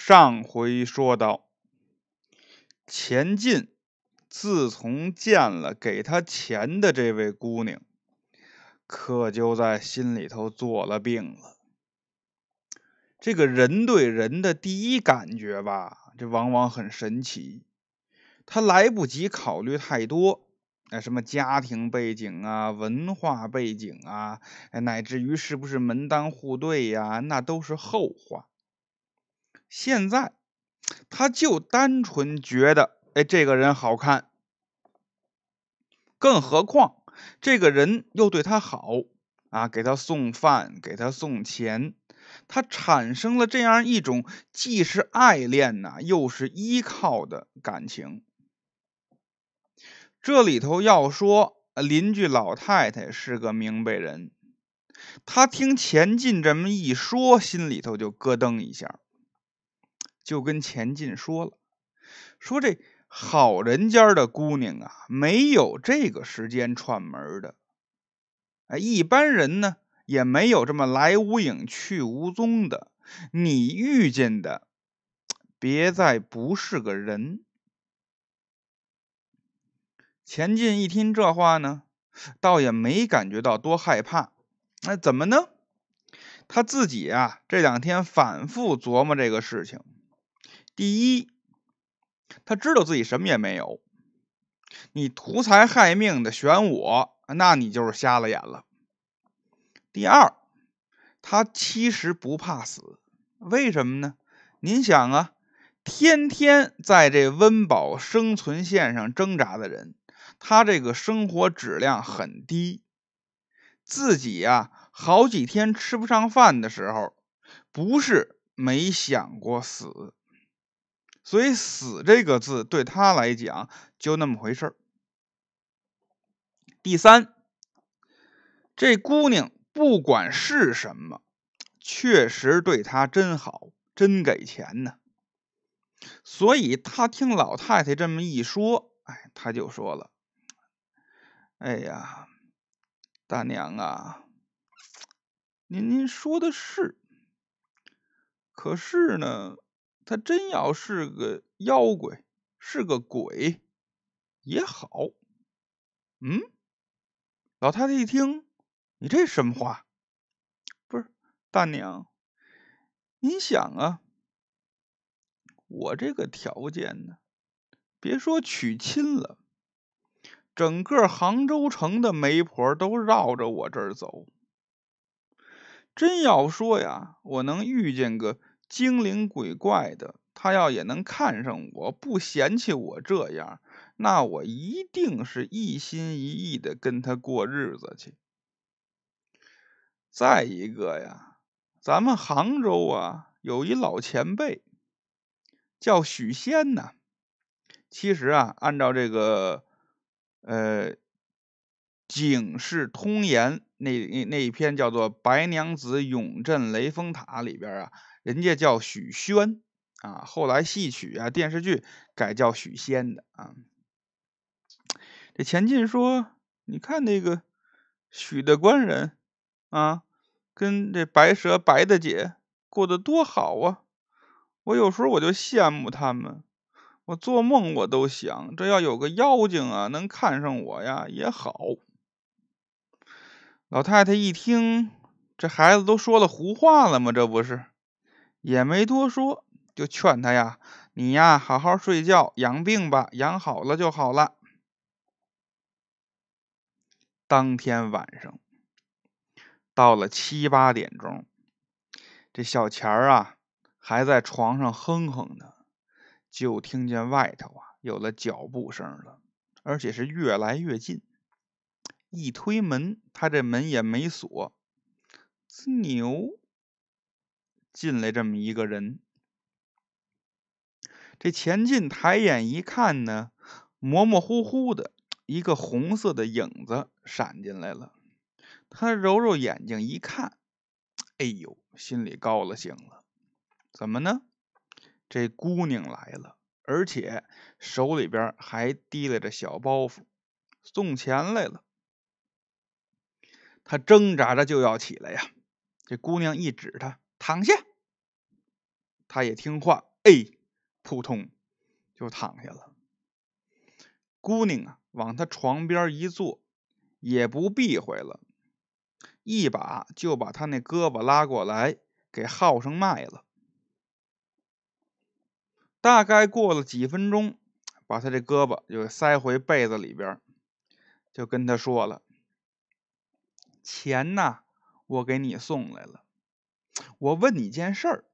上回说到，钱进自从见了给他钱的这位姑娘，可就在心里头做了病了。这个人对人的第一感觉吧，这往往很神奇。他来不及考虑太多，哎，什么家庭背景啊、文化背景啊，乃至于是不是门当户对呀，那都是后话。现在，他就单纯觉得，哎，这个人好看。更何况，这个人又对他好啊，给他送饭，给他送钱，他产生了这样一种既是爱恋呐，又是依靠的感情。这里头要说，邻居老太太是个明白人，她听钱进这么一说，心里头就咯噔一下。就跟钱进说了，说这好人家的姑娘啊，没有这个时间串门的。哎，一般人呢也没有这么来无影去无踪的。你遇见的，别再不是个人。钱进一听这话呢，倒也没感觉到多害怕。那怎么呢？他自己啊，这两天反复琢磨这个事情。第一，他知道自己什么也没有。你图财害命的选我，那你就是瞎了眼了。第二，他其实不怕死，为什么呢？您想啊，天天在这温饱生存线上挣扎的人，他这个生活质量很低。自己呀，好几天吃不上饭的时候，不是没想过死。所以“死”这个字对他来讲就那么回事儿。第三，这姑娘不管是什么，确实对他真好，真给钱呢。所以他听老太太这么一说，哎，他就说了：“哎呀，大娘啊，您您说的是，可是呢？”他真要是个妖怪，是个鬼也好。嗯，老太太一听，你这什么话？不是大娘，您想啊，我这个条件呢，别说娶亲了，整个杭州城的媒婆都绕着我这儿走。真要说呀，我能遇见个。精灵鬼怪的，他要也能看上我，不嫌弃我这样，那我一定是一心一意的跟他过日子去。再一个呀，咱们杭州啊，有一老前辈叫许仙呐。其实啊，按照这个呃《警世通言》那那那一篇叫做《白娘子永镇雷峰塔》里边啊。人家叫许宣啊，后来戏曲啊、电视剧改叫许仙的啊。这钱进说：“你看那个许的官人啊，跟这白蛇白大姐过得多好啊！我有时候我就羡慕他们，我做梦我都想，这要有个妖精啊，能看上我呀也好。”老太太一听，这孩子都说了胡话了吗？这不是？也没多说，就劝他呀：“你呀，好好睡觉，养病吧，养好了就好了。”当天晚上到了七八点钟，这小钱儿啊还在床上哼哼呢，就听见外头啊有了脚步声了，而且是越来越近。一推门，他这门也没锁，滋牛。进来这么一个人，这钱进抬眼一看呢，模模糊糊的一个红色的影子闪进来了。他揉揉眼睛一看，哎呦，心里高了兴了。怎么呢？这姑娘来了，而且手里边还提拉着小包袱，送钱来了。他挣扎着就要起来呀，这姑娘一指他。躺下，他也听话，哎，扑通就躺下了。姑娘啊，往他床边一坐，也不避讳了，一把就把他那胳膊拉过来，给号上脉了。大概过了几分钟，把他这胳膊又塞回被子里边，就跟他说了：“钱呐，我给你送来了。我问你件事儿，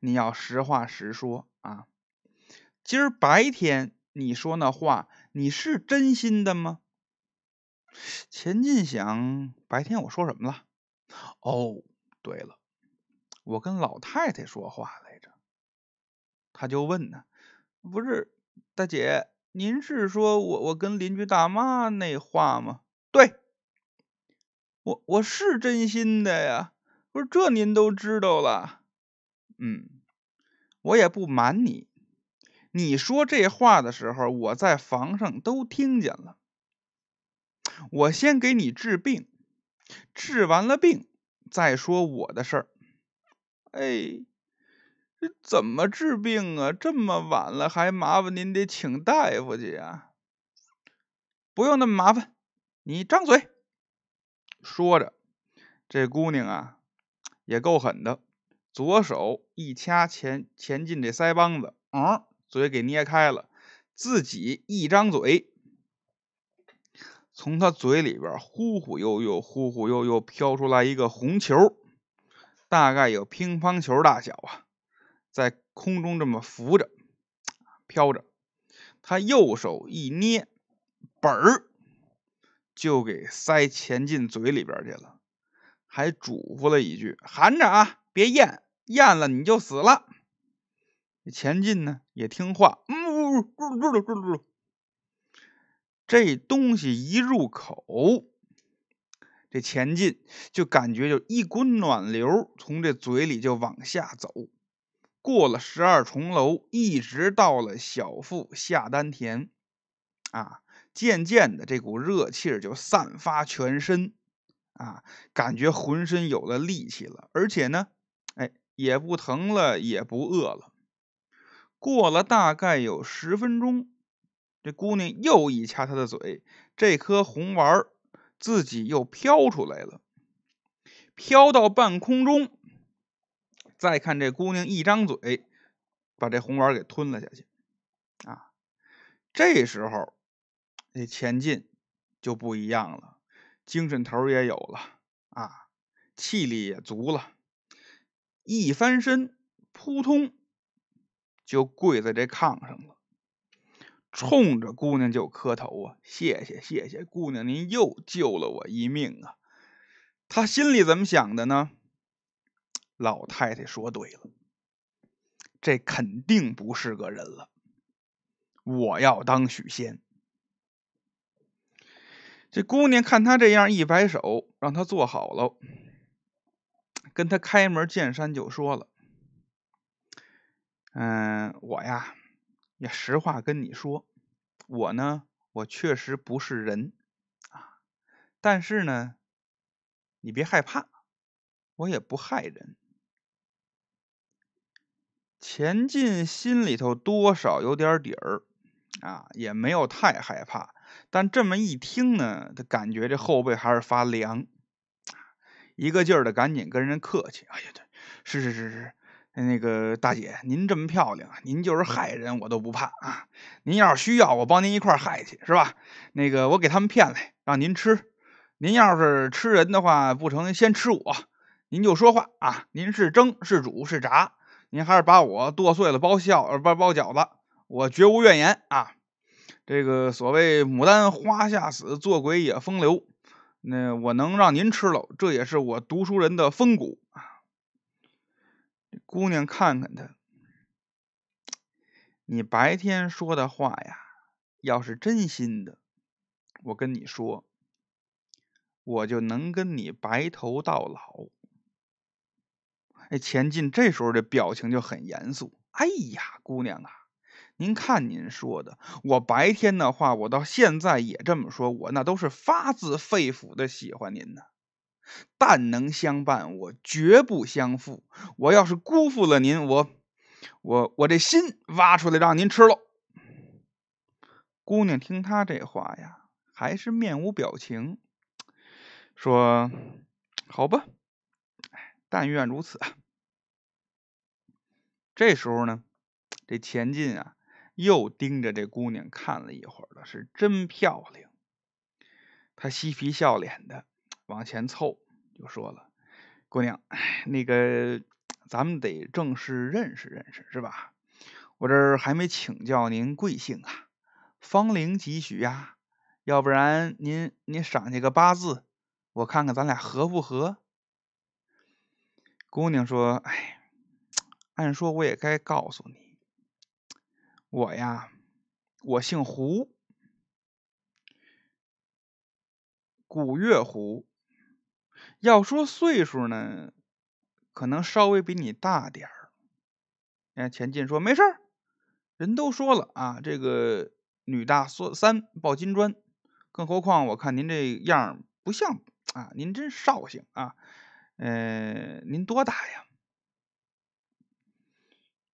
你要实话实说啊。今儿白天你说那话。”你是真心的吗？钱进想，白天我说什么了？哦，对了，我跟老太太说话来着。他就问呢，不是大姐，您是说我我跟邻居大妈那话吗？对，我我是真心的呀。不是这您都知道了。嗯，我也不瞒你。你说这话的时候，我在房上都听见了。我先给你治病，治完了病再说我的事儿。哎，这怎么治病啊？这么晚了，还麻烦您得请大夫去呀？不用那么麻烦，你张嘴。说着，这姑娘啊也够狠的，左手一掐前前进这腮帮子，嗯。嘴给捏开了，自己一张嘴，从他嘴里边忽忽悠悠、忽忽悠悠飘出来一个红球，大概有乒乓球大小啊，在空中这么浮着、飘着。他右手一捏，本儿就给塞前进嘴里边去了，还嘱咐了一句：“含着啊，别咽，咽了你就死了。”钱进呢也听话，嗯，咕噜咕噜这东西一入口，这钱进就感觉就一股暖流从这嘴里就往下走，过了十二重楼，一直到了小腹下丹田，啊，渐渐的这股热气就散发全身，啊，感觉浑身有了力气了，而且呢，哎，也不疼了，也不饿了。过了大概有十分钟，这姑娘又一掐他的嘴，这颗红丸自己又飘出来了，飘到半空中。再看这姑娘一张嘴，把这红丸给吞了下去。啊，这时候这前进就不一样了，精神头也有了啊，气力也足了，一翻身，扑通。就跪在这炕上了，冲着姑娘就磕头啊！谢谢谢谢，姑娘您又救了我一命啊！他心里怎么想的呢？老太太说对了，这肯定不是个人了。我要当许仙。这姑娘看他这样，一摆手，让他坐好了，跟他开门见山就说了。嗯，我呀，也实话跟你说，我呢，我确实不是人啊，但是呢，你别害怕，我也不害人。钱进心里头多少有点底儿啊，也没有太害怕，但这么一听呢，他感觉这后背还是发凉，一个劲儿的赶紧跟人客气，哎呀，对，是是是是。那个大姐，您这么漂亮，您就是害人我都不怕啊！您要是需要，我帮您一块害去，是吧？那个我给他们骗来，让您吃。您要是吃人的话，不成，先吃我。您就说话啊！您是蒸是煮是炸，您还是把我剁碎了包馅呃包包饺子，我绝无怨言啊！这个所谓牡丹花下死，做鬼也风流。那我能让您吃了，这也是我读书人的风骨啊！姑娘，看看他，你白天说的话呀，要是真心的，我跟你说，我就能跟你白头到老。哎，钱进这时候的表情就很严肃。哎呀，姑娘啊，您看您说的，我白天的话，我到现在也这么说，我那都是发自肺腑的喜欢您呢。但能相伴，我绝不相负。我要是辜负了您，我我我这心挖出来让您吃喽。姑娘听他这话呀，还是面无表情，说：“好吧，但愿如此。”这时候呢，这钱进啊，又盯着这姑娘看了一会儿了，是真漂亮。他嬉皮笑脸的往前凑，就说了：“姑娘，那个咱们得正式认识认识，是吧？我这儿还没请教您贵姓啊？”芳龄几许呀？要不然您您赏下个八字，我看看咱俩合不合？姑娘说：“哎，按说我也该告诉你，我呀，我姓胡，古月胡。要说岁数呢，可能稍微比你大点儿。”哎，钱进说：“没事儿，人都说了啊，这个。”女大三抱金砖，更何况我看您这样不像啊，您真绍兴啊，呃，您多大呀？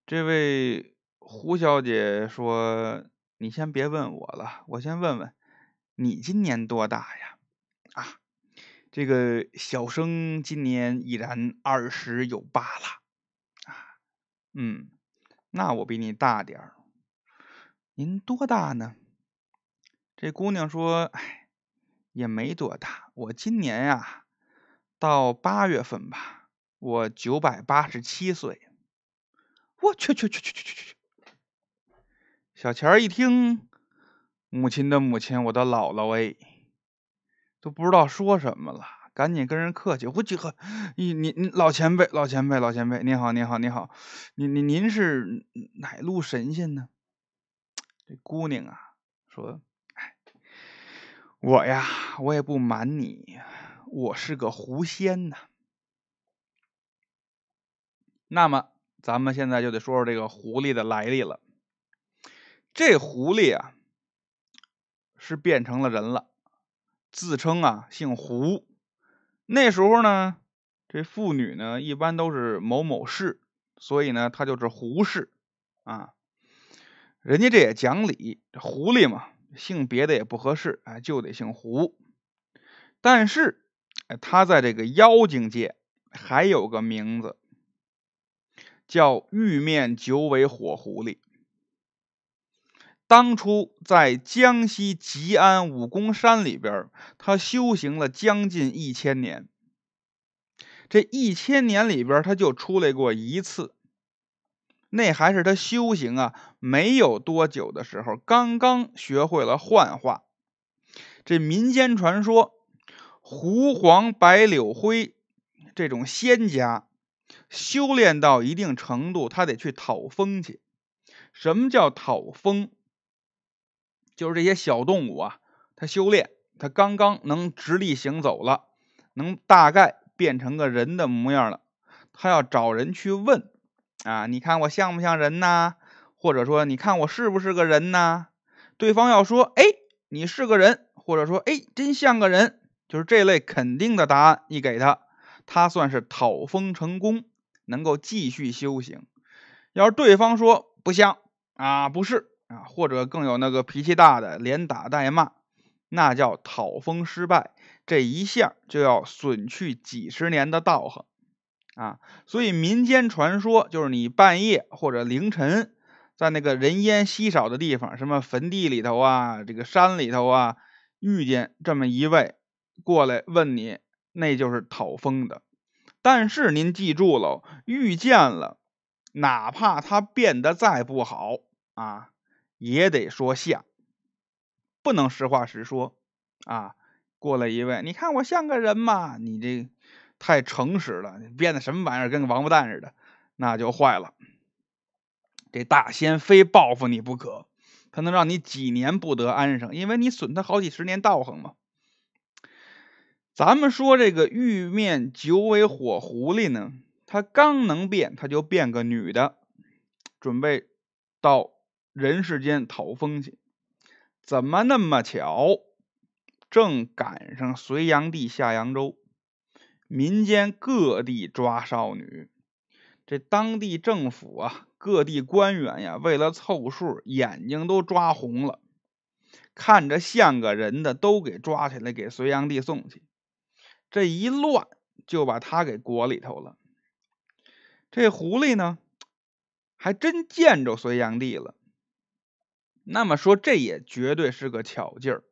这位胡小姐说：“你先别问我了，我先问问你今年多大呀？”啊，这个小生今年已然二十有八了啊，嗯，那我比你大点儿。您多大呢？这姑娘说：“哎，也没多大。我今年呀，到八月份吧，我九百八十七岁。”我去去去去去去去！小钱儿一听，母亲的母亲，我的姥姥哎，都不知道说什么了，赶紧跟人客气：“我几个，您您老前辈，老前辈，老前辈，您好，您好，您好，您您您是哪路神仙呢？”这姑娘啊，说：“哎，我呀，我也不瞒你，我是个狐仙呐。那么，咱们现在就得说说这个狐狸的来历了。这狐狸啊，是变成了人了，自称啊姓胡。那时候呢，这妇女呢一般都是某某氏，所以呢，他就是胡氏啊。”人家这也讲理，狐狸嘛，姓别的也不合适，哎，就得姓胡。但是，哎，他在这个妖精界还有个名字，叫玉面九尾火狐狸。当初在江西吉安武功山里边，他修行了将近一千年。这一千年里边，他就出来过一次。那还是他修行啊没有多久的时候，刚刚学会了幻化。这民间传说，狐黄白柳灰这种仙家修炼到一定程度，他得去讨风去。什么叫讨风？就是这些小动物啊，它修炼，它刚刚能直立行走了，能大概变成个人的模样了，它要找人去问。啊，你看我像不像人呐？或者说，你看我是不是个人呐？对方要说，哎，你是个人，或者说，哎，真像个人，就是这类肯定的答案，你给他，他算是讨封成功，能够继续修行。要是对方说不像啊，不是啊，或者更有那个脾气大的，连打带骂，那叫讨封失败，这一下就要损去几十年的道行。啊，所以民间传说就是你半夜或者凌晨，在那个人烟稀少的地方，什么坟地里头啊，这个山里头啊，遇见这么一位过来问你，那就是讨封的。但是您记住了，遇见了，哪怕他变得再不好啊，也得说像，不能实话实说啊。过来一位，你看我像个人吗？你这。太诚实了，你变的什么玩意儿，跟个王八蛋似的，那就坏了。这大仙非报复你不可，他能让你几年不得安生，因为你损他好几十年道行嘛。咱们说这个玉面九尾火狐狸呢，它刚能变，它就变个女的，准备到人世间讨风去。怎么那么巧，正赶上隋炀帝下扬州。民间各地抓少女，这当地政府啊，各地官员呀，为了凑数，眼睛都抓红了，看着像个人的都给抓起来，给隋炀帝送去。这一乱，就把他给裹里头了。这狐狸呢，还真见着隋炀帝了。那么说，这也绝对是个巧劲儿，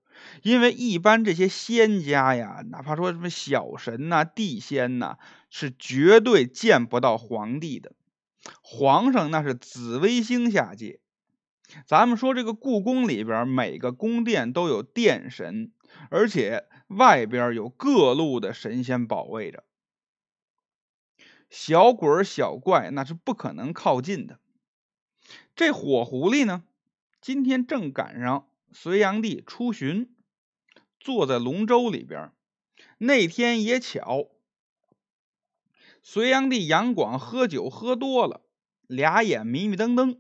因为一般这些仙家呀，哪怕说什么小神呐、地仙呐，是绝对见不到皇帝的。皇上那是紫微星下界。咱们说这个故宫里边，每个宫殿都有殿神，而且外边有各路的神仙保卫着。小鬼小怪那是不可能靠近的。这火狐狸呢，今天正赶上隋炀帝出巡，坐在龙舟里边。那天也巧，隋炀帝杨广喝酒喝多了，俩眼迷迷瞪瞪。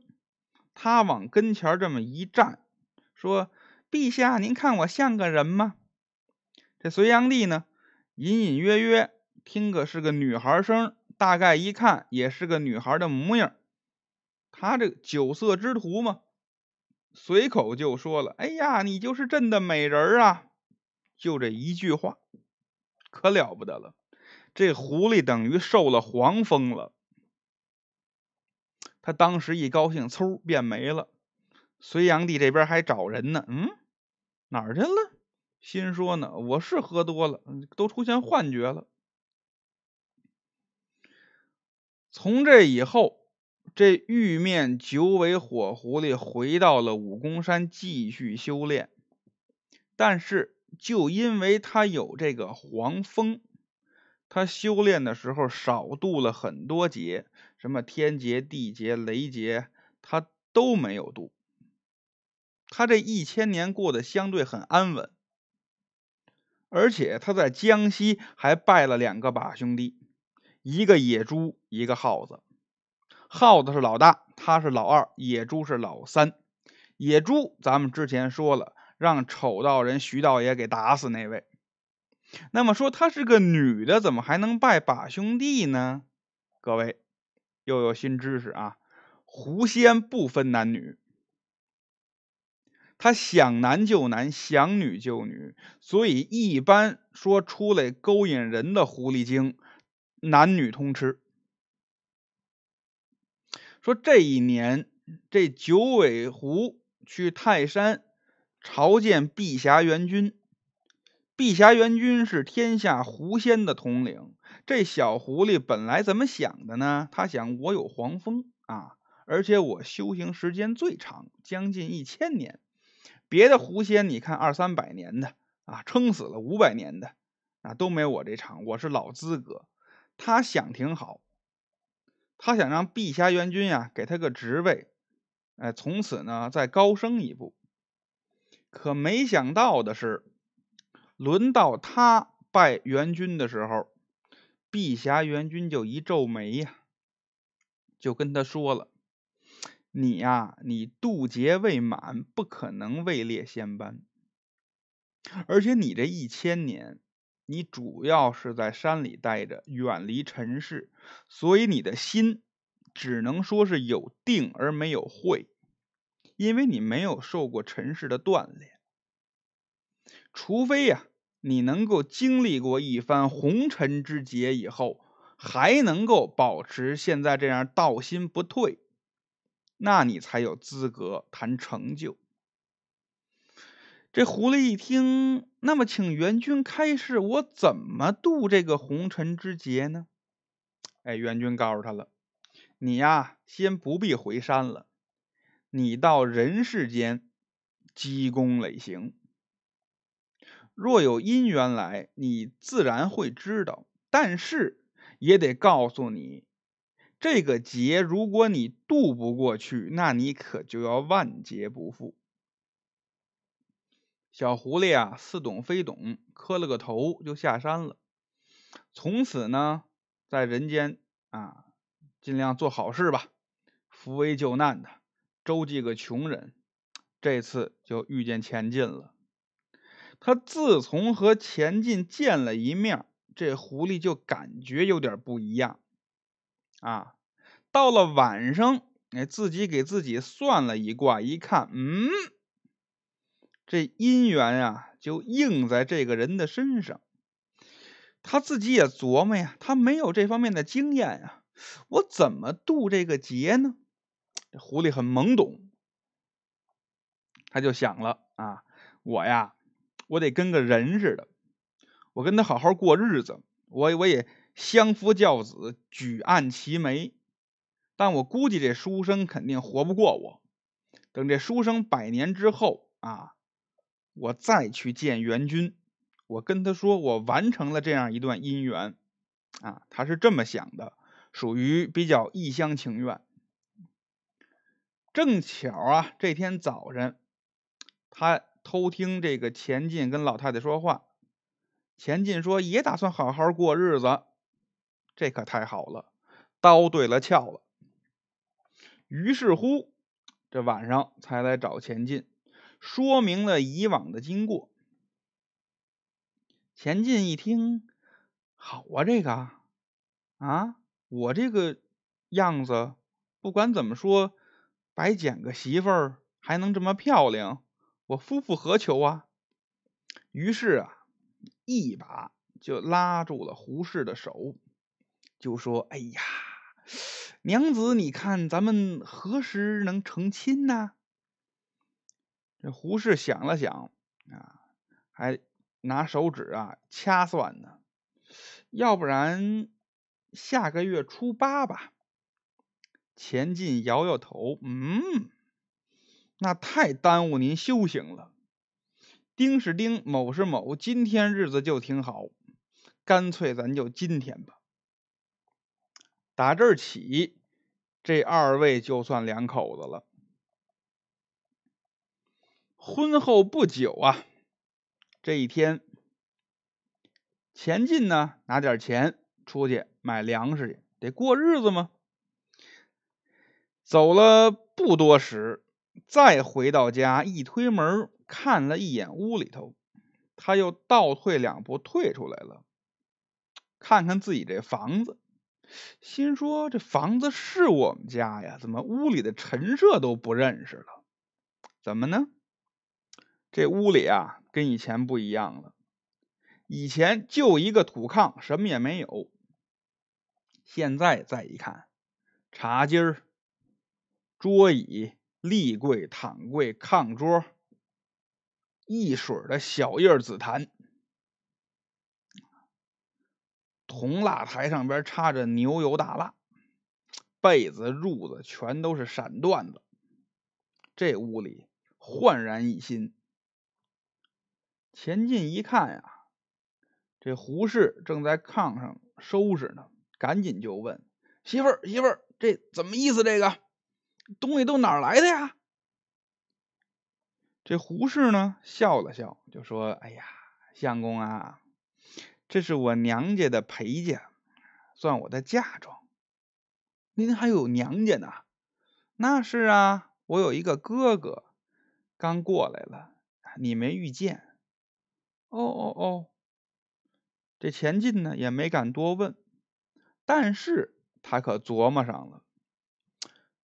他往跟前这么一站，说：“陛下，您看我像个人吗？”这隋炀帝呢，隐隐约约听个是个女孩声。大概一看也是个女孩的模样，他这个酒色之徒嘛，随口就说了：“哎呀，你就是朕的美人啊！”就这一句话，可了不得了。这狐狸等于受了黄风了，他当时一高兴，嗖变没了。隋炀帝这边还找人呢，嗯，哪儿去了？心说呢，我是喝多了，都出现幻觉了。从这以后，这玉面九尾火狐狸回到了武功山继续修炼。但是，就因为他有这个黄风，他修炼的时候少渡了很多劫，什么天劫、地劫、雷劫，他都没有渡。他这一千年过得相对很安稳，而且他在江西还拜了两个把兄弟。一个野猪，一个耗子。耗子是老大，他是老二；野猪是老三。野猪，咱们之前说了，让丑道人徐道爷给打死那位。那么说她是个女的，怎么还能拜把兄弟呢？各位又有新知识啊！狐仙不分男女，他想男就男，想女就女，所以一般说出来勾引人的狐狸精。男女通吃。说这一年，这九尾狐去泰山朝见碧霞元君。碧霞元君是天下狐仙的统领。这小狐狸本来怎么想的呢？他想，我有黄蜂啊，而且我修行时间最长，将近一千年。别的狐仙，你看二三百年的啊，撑死了五百年的啊，都没我这长。我是老资格。他想挺好，他想让碧霞元君呀给他个职位，哎，从此呢再高升一步。可没想到的是，轮到他拜元君的时候，碧霞元君就一皱眉呀，就跟他说了：“你呀，你渡劫未满，不可能位列仙班，而且你这一千年。”你主要是在山里待着，远离尘世，所以你的心只能说是有定而没有慧，因为你没有受过尘世的锻炼。除非呀，你能够经历过一番红尘之劫以后，还能够保持现在这样道心不退，那你才有资格谈成就。这狐狸一听，那么请元君开示，我怎么渡这个红尘之劫呢？哎，元君告诉他了，你呀，先不必回山了，你到人世间积功累行，若有因缘来，你自然会知道。但是也得告诉你，这个劫如果你渡不过去，那你可就要万劫不复。小狐狸啊，似懂非懂，磕了个头就下山了。从此呢，在人间啊，尽量做好事吧，扶危救难的，周济个穷人。这次就遇见钱进了。他自从和钱进见了一面，这狐狸就感觉有点不一样啊。到了晚上，哎，自己给自己算了一卦，一看，嗯，这姻缘啊，就应在这个人的身上。他自己也琢磨呀，他没有这方面的经验呀，我怎么渡这个劫呢？狐狸很懵懂，他就想了啊，我呀，我得跟个人似的，我跟他好好过日子，我我也相夫教子，举案齐眉。但我估计这书生肯定活不过我。等这书生百年之后啊，我再去见元君，我跟他说我完成了这样一段姻缘啊，他是这么想的，属于比较一厢情愿。正巧啊，这天早晨，他偷听这个钱进跟老太太说话，钱进说也打算好好过日子，这可太好了，刀对了鞘了。于是乎，这晚上才来找钱进，说明了以往的经过。钱进一听，好啊，这个啊，我这个样子，不管怎么说，白捡个媳妇儿还能这么漂亮，我夫复何求啊？于是啊，一把就拉住了胡适的手，就说：“哎呀。”娘子，你看咱们何时能成亲呢？这胡适想了想啊，还拿手指啊掐算呢。要不然下个月初八吧。钱进摇摇头，嗯，那太耽误您修行了。丁是丁，卯是卯，今天日子就挺好，干脆咱就今天吧。打这儿起，这二位就算两口子了。婚后不久啊，这一天，钱进呢拿点钱出去买粮食去，得过日子吗？走了不多时，再回到家，一推门看了一眼屋里头，他又倒退两步退出来了，看看自己这房子。心说：“这房子是我们家呀，怎么屋里的陈设都不认识了？怎么呢？这屋里啊，跟以前不一样了。以前就一个土炕，什么也没有。现在再一看，茶几、桌椅、立柜、躺柜、炕桌，一水的小叶紫檀。”铜蜡台上边插着牛油大蜡，被子褥子全都是闪缎子，这屋里焕然一新。前进一看呀，这胡适正在炕上收拾呢，赶紧就问媳妇儿：“媳妇儿，这怎么意思？这个东西都哪来的呀？”这胡适呢笑了笑，就说：“哎呀，相公啊。”这是我娘家的陪嫁，算我的嫁妆。您还有娘家呢？那是啊，我有一个哥哥，刚过来了，你没遇见。哦哦哦，这钱进呢也没敢多问，但是他可琢磨上了，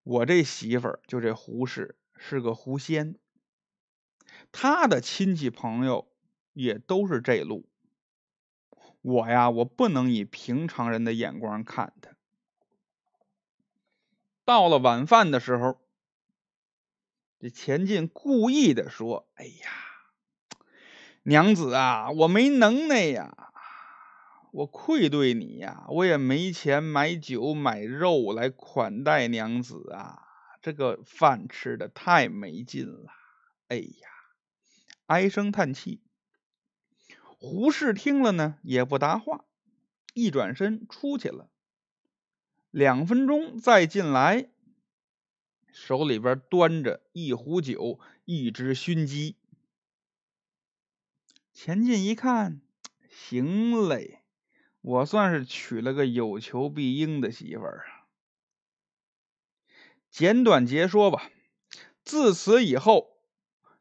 我这媳妇儿就这胡氏是个狐仙，他的亲戚朋友也都是这路。我呀，我不能以平常人的眼光看他。到了晚饭的时候，这钱进故意的说：“哎呀，娘子啊，我没能耐呀，我愧对你呀，我也没钱买酒买肉来款待娘子啊，这个饭吃的太没劲了。”哎呀，唉声叹气。胡适听了呢，也不答话，一转身出去了。两分钟再进来，手里边端着一壶酒，一只熏鸡。钱进一看，行嘞，我算是娶了个有求必应的媳妇儿啊。简短截说吧，自此以后，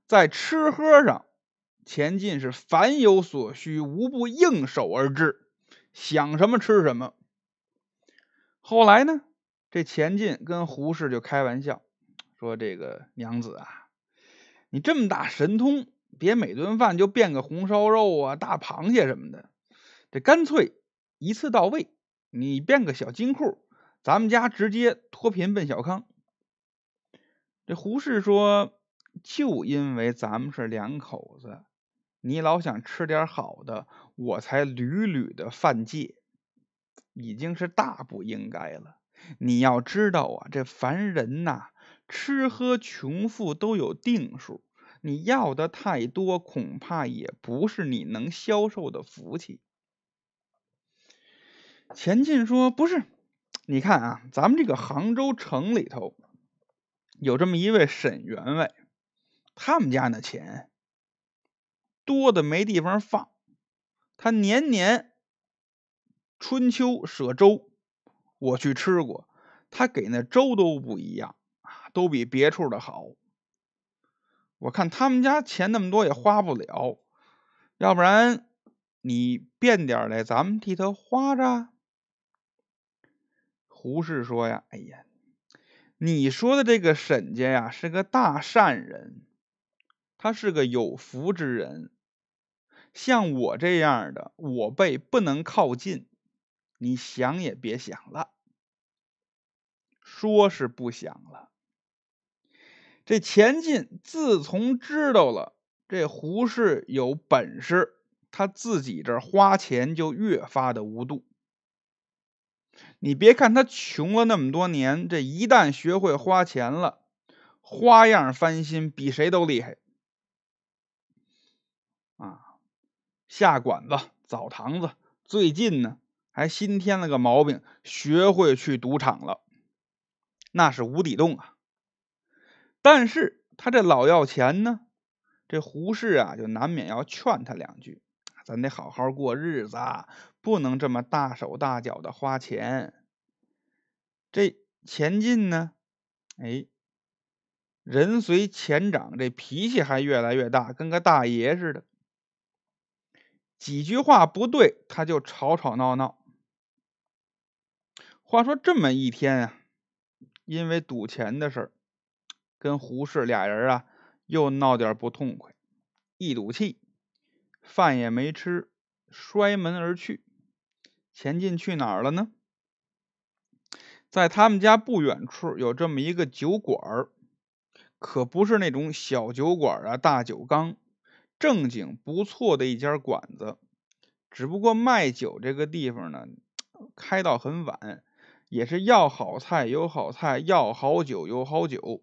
在吃喝上。钱进是凡有所需，无不应手而至，想什么吃什么。后来呢，这钱进跟胡适就开玩笑说：“这个娘子啊，你这么大神通，别每顿饭就变个红烧肉啊、大螃蟹什么的，这干脆一次到位，你变个小金库，咱们家直接脱贫奔小康。”这胡适说：“就因为咱们是两口子，你老想吃点好的，我才屡屡的犯戒，已经是大不应该了。”你要知道啊，这凡人呐，吃喝穷富都有定数。你要的太多，恐怕也不是你能消受的福气。钱进说：“不是，你看啊，咱们这个杭州城里头有这么一位沈员外，他们家那钱多的没地方放，他年年春秋舍粥。”我去吃过，他给那粥都不一样啊，都比别处的好。我看他们家钱那么多也花不了，要不然你变点来，咱们替他花着。胡适说呀：“哎呀，你说的这个沈家呀是个大善人，他是个有福之人。像我这样的，我辈不能靠近，你想也别想了。”说是不想了。这钱进自从知道了这胡适有本事，他自己这花钱就越发的无度。你别看他穷了那么多年，这一旦学会花钱了，花样翻新，比谁都厉害。啊，下馆子、澡堂子，最近呢还新添了个毛病，学会去赌场了。那是无底洞啊！但是他这老要钱呢，这胡适啊就难免要劝他两句：“咱得好好过日子，不能这么大手大脚的花钱。”这钱进呢，哎，人随钱长，这脾气还越来越大，跟个大爷似的。几句话不对，他就吵吵闹闹。话说这么一天啊。因为赌钱的事儿，跟胡适俩人啊又闹点不痛快，一赌气，饭也没吃，摔门而去。钱进去哪儿了呢？在他们家不远处有这么一个酒馆儿，可不是那种小酒馆啊，大酒缸，正经不错的一家馆子。只不过卖酒这个地方呢，开到很晚。也是要好菜有好菜，要好酒有好酒。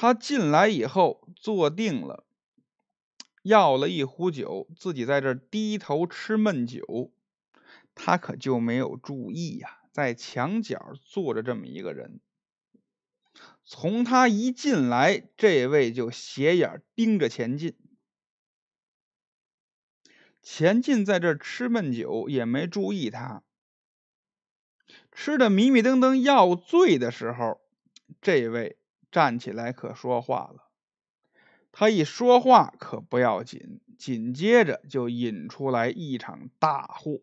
他进来以后坐定了，要了一壶酒，自己在这低头吃闷酒。他可就没有注意呀，在墙角坐着这么一个人。从他一进来，这位就斜眼盯着钱进。钱进在这吃闷酒，也没注意他。吃的迷迷瞪瞪要醉的时候，这位站起来可说话了。他一说话可不要紧，紧接着就引出来一场大祸。